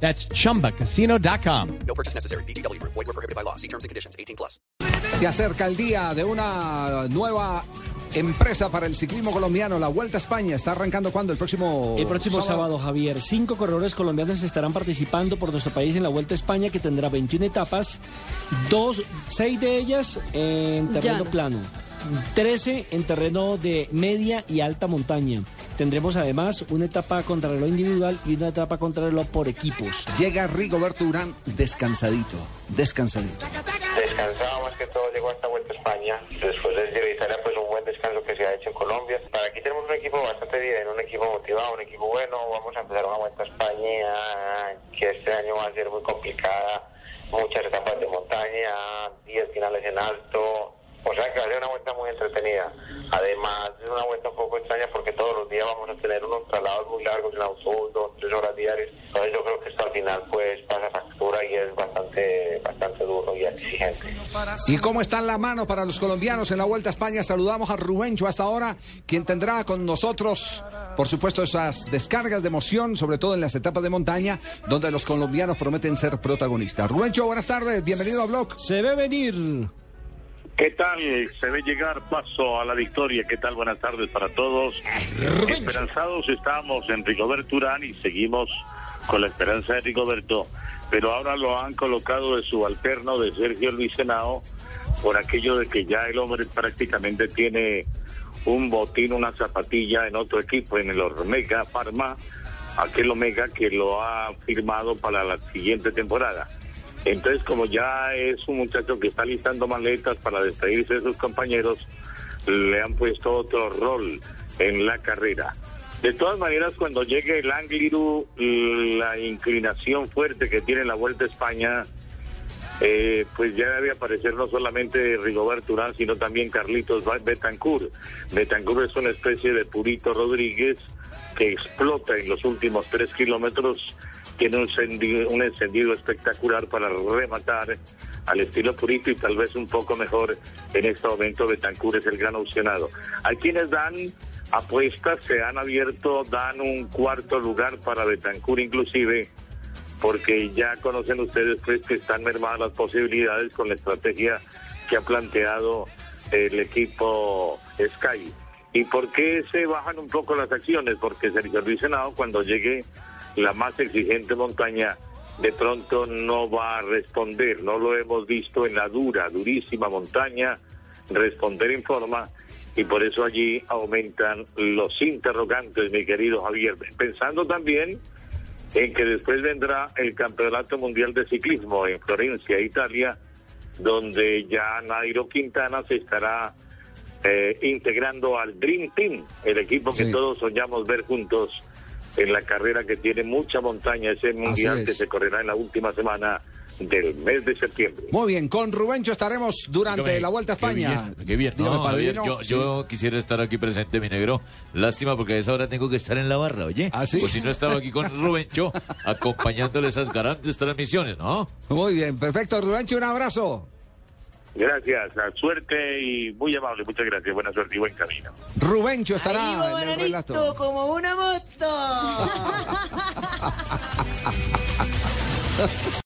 That's chumbacasino.com. No purchase necessary. BGW. Void were prohibited by law. See terms and conditions. 18 plus. Se acerca el día de una nueva empresa para el ciclismo colombiano, la Vuelta a España. ¿Está arrancando cuándo? El próximo El próximo sábado, Javier, cinco corredores colombianos estarán participando por nuestro país en la Vuelta a España, que tendrá 21 etapas, dos, seis de ellas en terreno Llanos. plano, 13 en terreno de media y alta montaña. Tendremos además una etapa contrarreloj individual y una etapa contrarreloj por equipos. Llega Rigoberto Urán descansadito, descansadito. descansado más que todo llegó a esta vuelta a España. Después del Giro de Italia pues un buen descanso que se ha hecho en Colombia. Para aquí tenemos un equipo bastante bien un equipo motivado un equipo bueno. Vamos a empezar una vuelta a España que este año va a ser muy complicada. Muchas etapas de montaña 10 finales en alto o sea que va a ser una vuelta muy entretenida. Además, es una vuelta un poco extraña porque todos los días vamos a tener unos traslados muy largos en autobús, dos, tres horas diarias. Entonces yo creo que esto al final pues pasa factura y es bastante, bastante duro y exigente. ¿Y cómo está la mano para los colombianos en la Vuelta a España? Saludamos a Rubencho hasta ahora, quien tendrá con nosotros, por supuesto, esas descargas de emoción, sobre todo en las etapas de montaña, donde los colombianos prometen ser protagonistas. Rubencho, buenas tardes, bienvenido a Blog. Se ve venir. ¿Qué tal? Se ve llegar paso a la victoria. ¿Qué tal? Buenas tardes para todos. Esperanzados estamos en Rigoberto Urán y seguimos con la esperanza de Rigoberto, pero ahora lo han colocado de subalterno de Sergio Luis Henao por aquello de que ya el hombre prácticamente tiene un botín, una zapatilla en otro equipo, en el Omega Parma, aquel Omega que lo ha firmado para la siguiente temporada. Entonces, como ya es un muchacho que está listando maletas para despedirse de sus compañeros, le han puesto otro rol en la carrera. De todas maneras, cuando llegue el Angliru, la inclinación fuerte que tiene la Vuelta a España, eh, pues ya debe aparecer no solamente Rigoberto Urán, sino también Carlitos Betancourt. Betancourt es una especie de Purito Rodríguez que explota en los últimos tres kilómetros, tiene un encendido, un encendido espectacular para rematar al estilo Purito y tal vez un poco mejor en este momento Betancourt es el gran opcionado. Hay quienes dan apuestas, se han abierto, dan un cuarto lugar para Betancourt inclusive, porque ya conocen ustedes pues que están mermadas las posibilidades con la estrategia que ha planteado el equipo Sky. ¿Y por qué se bajan un poco las acciones? Porque Sergio Luis Senado cuando llegue la más exigente montaña de pronto no va a responder. No lo hemos visto en la dura, durísima montaña responder en forma y por eso allí aumentan los interrogantes, mi querido Javier. Pensando también en que después vendrá el Campeonato Mundial de Ciclismo en Florencia, Italia, donde ya Nairo Quintana se estará eh, integrando al Dream Team, el equipo que todos soñamos ver juntos en la carrera que tiene mucha montaña, ese mundial es. que se correrá en la última semana del mes de septiembre. Muy bien, con Rubencho estaremos durante Dígame, la Vuelta a qué España. bien, Qué bien, Dígame, no, Javier, yo, Sí. yo quisiera estar aquí presente, mi negro. Lástima porque a esa hora tengo que estar en la barra, oye. ¿Ah, sí? Pues si no estaba aquí con Rubencho, acompañándole esas garantes transmisiones, ¿no? Muy bien, perfecto. Rubencho, un abrazo. Gracias, a suerte y muy amable, muchas gracias, buena suerte y buen camino. Rubencho estará Ahí va en el relato. como una moto.